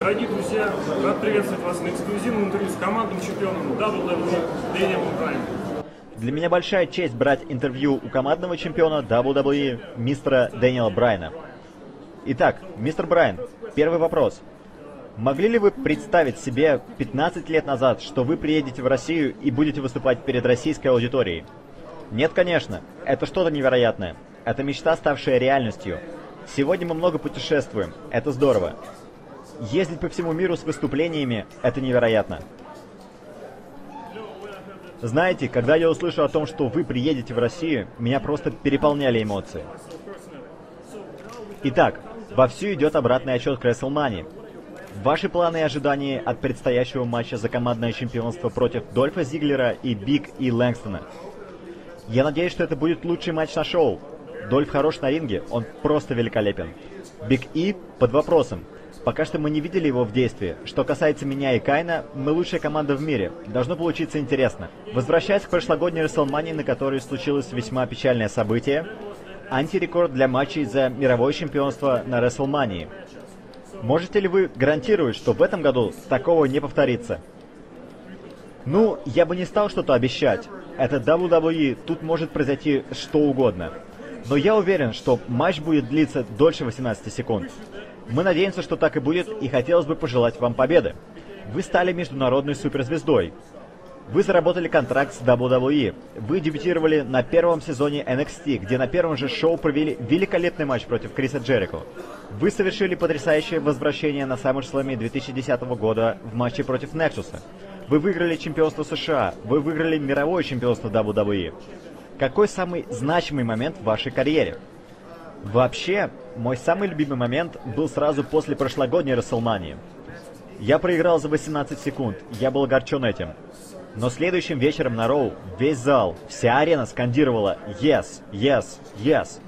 Дорогие друзья, рад приветствовать вас на эксклюзивном интервью с командным чемпионом WWE Дэниелом Брайаном. Для меня большая честь брать интервью у командного чемпиона WWE мистера Дэниела Брайана. Итак, мистер Брайан, первый вопрос. Могли ли вы представить себе 15 лет назад, что вы приедете в Россию и будете выступать перед российской аудиторией? Нет, конечно. Это что-то невероятное. Это мечта, ставшая реальностью. Сегодня мы много путешествуем. Это здорово. Ездить по всему миру с выступлениями – это невероятно. Знаете, когда я услышал о том, что вы приедете в Россию, меня просто переполняли эмоции. Итак, вовсю идет обратный отчет к WrestleMania. Ваши планы и ожидания от предстоящего матча за командное чемпионство против Дольфа Зиглера и Биг И Лэнгстона. Я надеюсь, что это будет лучший матч на шоу. Дольф хорош на ринге, он просто великолепен. Биг И под вопросом. Пока что мы не видели его в действии. Что касается меня и Кайна, мы лучшая команда в мире. Должно получиться интересно. Возвращаясь к прошлогодней WrestleMania, на которой случилось весьма печальное событие, антирекорд для матчей за мировое чемпионство на WrestleMania. Можете ли вы гарантировать, что в этом году такого не повторится? Ну, я бы не стал что-то обещать. Это WWE, тут может произойти что угодно. Но я уверен, что матч будет длиться дольше 18 секунд. Мы надеемся, что так и будет, и хотелось бы пожелать вам победы. Вы стали международной суперзвездой. Вы заработали контракт с WWE. Вы дебютировали на первом сезоне NXT, где на первом же шоу провели великолепный матч против Криса Джерико. Вы совершили потрясающее возвращение на SummerSlam 2010 года в матче против Nexus. Вы выиграли чемпионство США. Вы выиграли мировое чемпионство WWE. Какой самый значимый момент в вашей карьере? Вообще, мой самый любимый момент был сразу после прошлогодней Расселмании. Я проиграл за 18 секунд, я был огорчен этим. Но следующим вечером на Роу весь зал, вся арена скандировала «Yes! Yes! Yes!».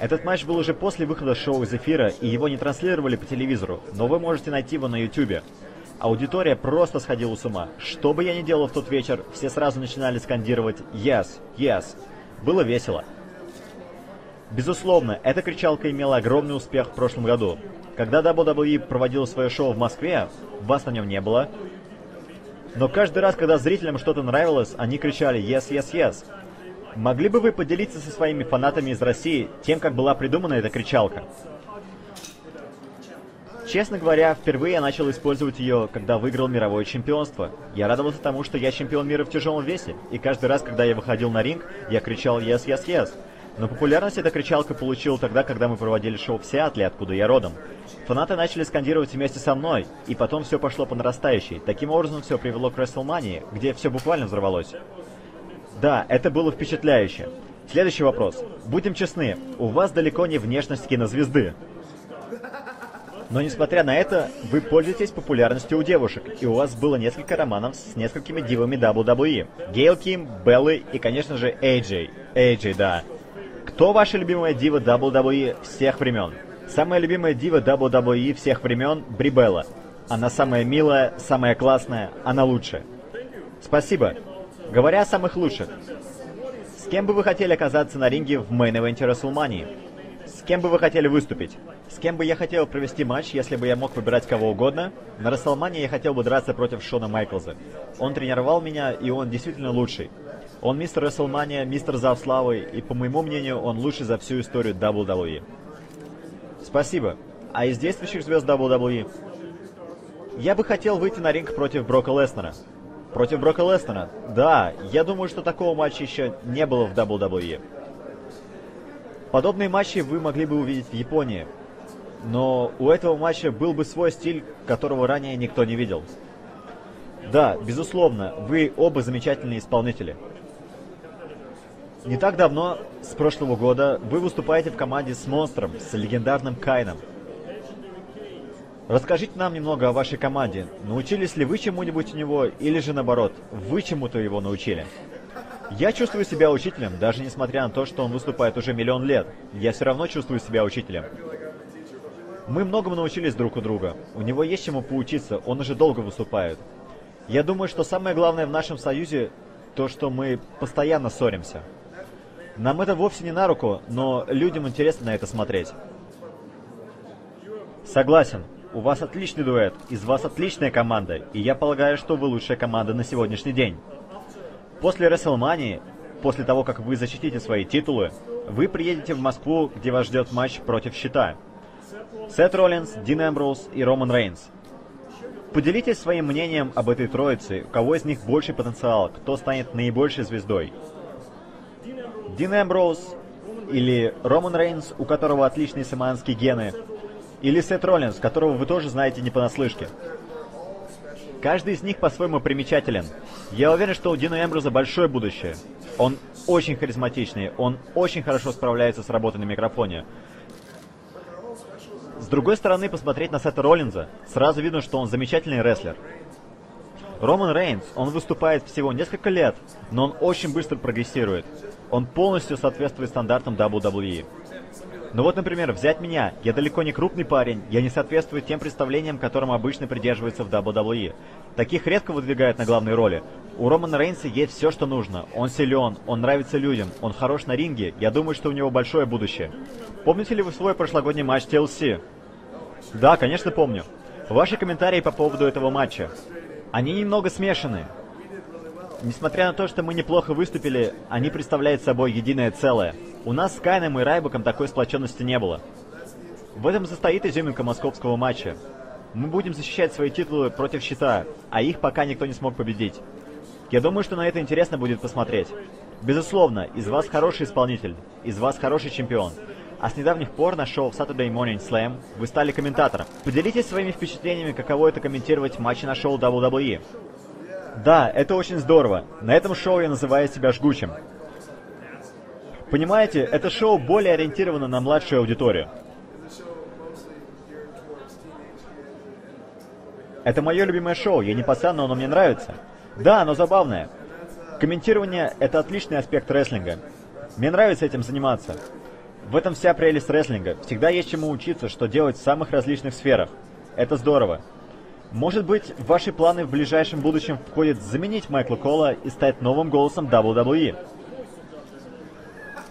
Этот матч был уже после выхода шоу из эфира, и его не транслировали по телевизору, но вы можете найти его на ютубе. Аудитория просто сходила с ума. Что бы я ни делал в тот вечер, все сразу начинали скандировать «Yes! Yes!». Было весело. Безусловно, эта кричалка имела огромный успех в прошлом году. Когда WWE проводил свое шоу в Москве, вас на нем не было. Но каждый раз, когда зрителям что-то нравилось, они кричали «Yes, yes, yes». Могли бы вы поделиться со своими фанатами из России тем, как была придумана эта кричалка? Честно говоря, впервые я начал использовать ее, когда выиграл мировое чемпионство. Я радовался тому, что я чемпион мира в тяжелом весе, и каждый раз, когда я выходил на ринг, я кричал «Yes, yes, yes». Но популярность эта кричалка получила тогда, когда мы проводили шоу в Сиатле, откуда я родом. Фанаты начали скандировать вместе со мной, и потом все пошло по нарастающей. Таким образом, все привело к WrestleMania, где все буквально взорвалось. Да, это было впечатляюще. Следующий вопрос. Будем честны, у вас далеко не внешность кинозвезды. Но несмотря на это, вы пользуетесь популярностью у девушек, и у вас было несколько романов с несколькими дивами WWE. Гейл Ким, Беллы и, конечно же, AJ. AJ, да. Кто ваша любимая дива WWE всех времен? Самая любимая дива WWE всех времен – Брибелла. Она самая милая, самая классная, она лучшая. Спасибо. Говоря о самых лучших, с кем бы вы хотели оказаться на ринге в мейн-эвенте WrestleMania? С кем бы вы хотели выступить? С кем бы я хотел провести матч, если бы я мог выбирать кого угодно? На WrestleMania я хотел бы драться против Шона Майклза. Он тренировал меня, и он действительно лучший. Он мистер Расселмания, мистер Зав и, по моему мнению, он лучший за всю историю WWE. Спасибо. А из действующих звезд WWE? Я бы хотел выйти на ринг против Брока Леснера. Против Брока Леснера? Да, я думаю, что такого матча еще не было в WWE. Подобные матчи вы могли бы увидеть в Японии. Но у этого матча был бы свой стиль, которого ранее никто не видел. Да, безусловно, вы оба замечательные исполнители. Не так давно, с прошлого года, вы выступаете в команде с Монстром, с легендарным Кайном. Расскажите нам немного о вашей команде. Научились ли вы чему-нибудь у него, или же наоборот, вы чему-то его научили? Я чувствую себя учителем, даже несмотря на то, что он выступает уже миллион лет. Я все равно чувствую себя учителем. Мы многому научились друг у друга. У него есть чему поучиться, он уже долго выступает. Я думаю, что самое главное в нашем союзе то, что мы постоянно ссоримся. Нам это вовсе не на руку, но людям интересно на это смотреть. Согласен. у вас отличный дуэт, из вас отличная команда, и я полагаю, что вы лучшая команда на сегодняшний день. После WrestleMania, после того, как вы защитите свои титулы, вы приедете в Москву, где вас ждет матч против Щита. Сет Роллинс, Дин Эмброуз и Роман Рейнс. Поделитесь своим мнением об этой троице, у кого из них больший потенциал, кто станет наибольшей звездой. Дин Эмброуз или Роман Рейнс, у которого отличные самоанские гены, или Сет Роллинс, которого вы тоже знаете не понаслышке. Каждый из них по-своему примечателен. Я уверен, что у Дина Эмбруза большое будущее. Он очень харизматичный, он очень хорошо справляется с работой на микрофоне. С другой стороны, посмотреть на Сета Роллинза, сразу видно, что он замечательный рестлер. Роман Рейнс, он выступает всего несколько лет, но он очень быстро прогрессирует. Он полностью соответствует стандартам WWE. Ну вот, например, взять меня. Я далеко не крупный парень, я не соответствую тем представлениям, которым обычно придерживаются в WWE. Таких редко выдвигают на главные роли. У Романа Рейнса есть все, что нужно. Он силен, он нравится людям, он хорош на ринге. Я думаю, что у него большое будущее. Помните ли вы свой прошлогодний матч TLC? Да, конечно помню. Ваши комментарии по поводу этого матча. Они немного смешаны. Несмотря на то, что мы неплохо выступили, они представляют собой единое целое. У нас с Кайном и Райбуком такой сплоченности не было. В этом состоит изюминка московского матча. Мы будем защищать свои титулы против щита, а их пока никто не смог победить. Я думаю, что на это интересно будет посмотреть. Безусловно, из вас хороший исполнитель, из вас хороший чемпион. А с недавних пор на шоу Saturday Morning Slam вы стали комментатором. Поделитесь своими впечатлениями, каково это комментировать матчи на шоу WWE. Да, это очень здорово. На этом шоу я называю себя жгучим. Понимаете, это шоу более ориентировано на младшую аудиторию. Это мое любимое шоу, я не пацан, но оно мне нравится. Да, оно забавное. Комментирование – это отличный аспект рестлинга. Мне нравится этим заниматься. В этом вся прелесть рестлинга. Всегда есть чему учиться, что делать в самых различных сферах. Это здорово. Может быть, ваши планы в ближайшем будущем входит заменить Майкла Кола и стать новым голосом WWE.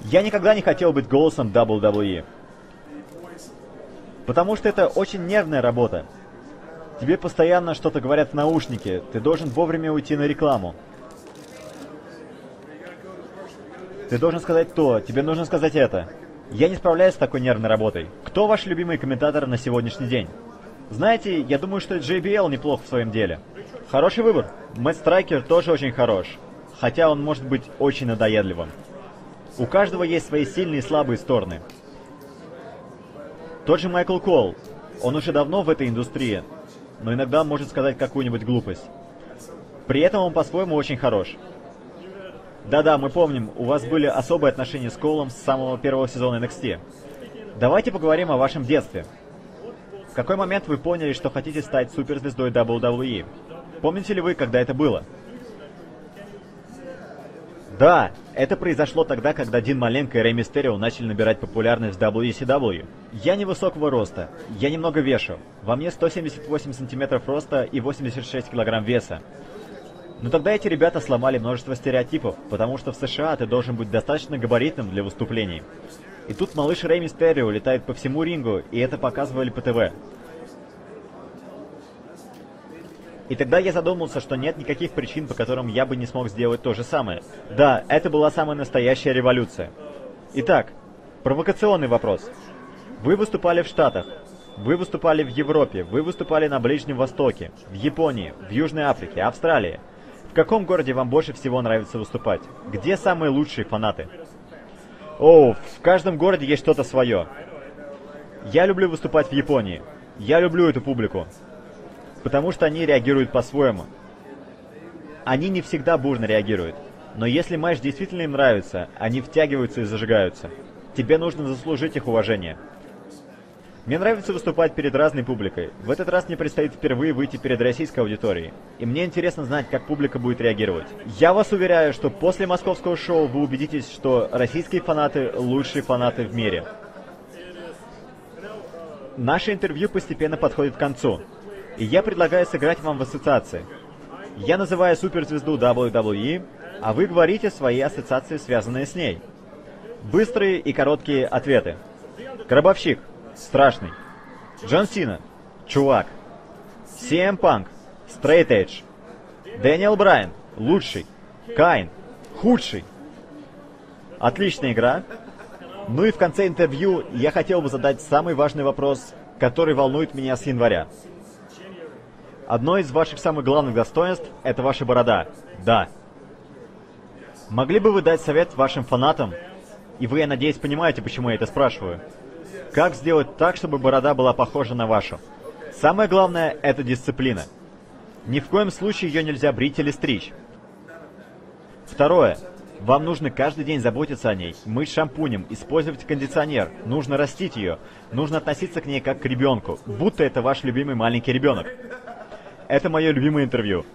Я никогда не хотел быть голосом WWE. Потому что это очень нервная работа. Тебе постоянно что-то говорят в наушнике, ты должен вовремя уйти на рекламу. Ты должен сказать то, тебе нужно сказать это. Я не справляюсь с такой нервной работой. Кто ваш любимый комментатор на сегодняшний день? Знаете, я думаю, что JBL неплох в своем деле. Хороший выбор. Мэтт Страйкер тоже очень хорош. Хотя он может быть очень надоедливым. У каждого есть свои сильные и слабые стороны. Тот же Майкл Кол. Он уже давно в этой индустрии, но иногда может сказать какую-нибудь глупость. При этом он по-своему очень хорош. Да-да, мы помним, у вас были особые отношения с Колом с самого первого сезона NXT. Давайте поговорим о вашем детстве. В какой момент вы поняли, что хотите стать суперзвездой WWE? Помните ли вы, когда это было? Да, это произошло тогда, когда Дин Маленко и Рэй Мистерио начали набирать популярность в WCW. Я невысокого роста, я немного вешу. Во мне 178 сантиметров роста и 86 килограмм веса. Но тогда эти ребята сломали множество стереотипов, потому что в США ты должен быть достаточно габаритным для выступлений. И тут малыш Рэй Мистерио летает по всему рингу, и это показывали по ТВ. И тогда я задумался, что нет никаких причин, по которым я бы не смог сделать то же самое. Да, это была самая настоящая революция. Итак, провокационный вопрос. Вы выступали в Штатах, вы выступали в Европе, вы выступали на Ближнем Востоке, в Японии, в Южной Африке, Австралии. В каком городе вам больше всего нравится выступать? Где самые лучшие фанаты? О, в каждом городе есть что-то свое. Я люблю выступать в Японии. Я люблю эту публику. Потому что они реагируют по-своему. Они не всегда бурно реагируют. Но если матч действительно им нравится, они втягиваются и зажигаются. Тебе нужно заслужить их уважение. Мне нравится выступать перед разной публикой. В этот раз мне предстоит впервые выйти перед российской аудиторией. И мне интересно знать, как публика будет реагировать. Я вас уверяю, что после московского шоу вы убедитесь, что российские фанаты – лучшие фанаты в мире. Наше интервью постепенно подходит к концу. И я предлагаю сыграть вам в ассоциации. Я называю суперзвезду WWE, а вы говорите свои ассоциации, связанные с ней. Быстрые и короткие ответы. Гробовщик – Страшный. Джон Сина. Чувак. CM Punk. Straight Edge. Дэниел Брайан. Лучший. Кайн. Худший. Отличная игра. Ну и в конце интервью я хотел бы задать самый важный вопрос, который волнует меня с января. Одно из ваших самых главных достоинств – это ваша борода. Да. Могли бы вы дать совет вашим фанатам? И вы, я надеюсь, понимаете, почему я это спрашиваю. Как сделать так, чтобы борода была похожа на вашу? Самое главное – это дисциплина. Ни в коем случае ее нельзя брить или стричь. Второе. Вам нужно каждый день заботиться о ней, мыть шампунем, использовать кондиционер, нужно растить ее, нужно относиться к ней как к ребенку, будто это ваш любимый маленький ребенок. Это мое любимое интервью.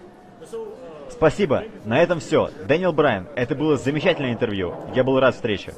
Спасибо. На этом все. Дэниел Брайан, это было замечательное интервью. Я был рад встрече.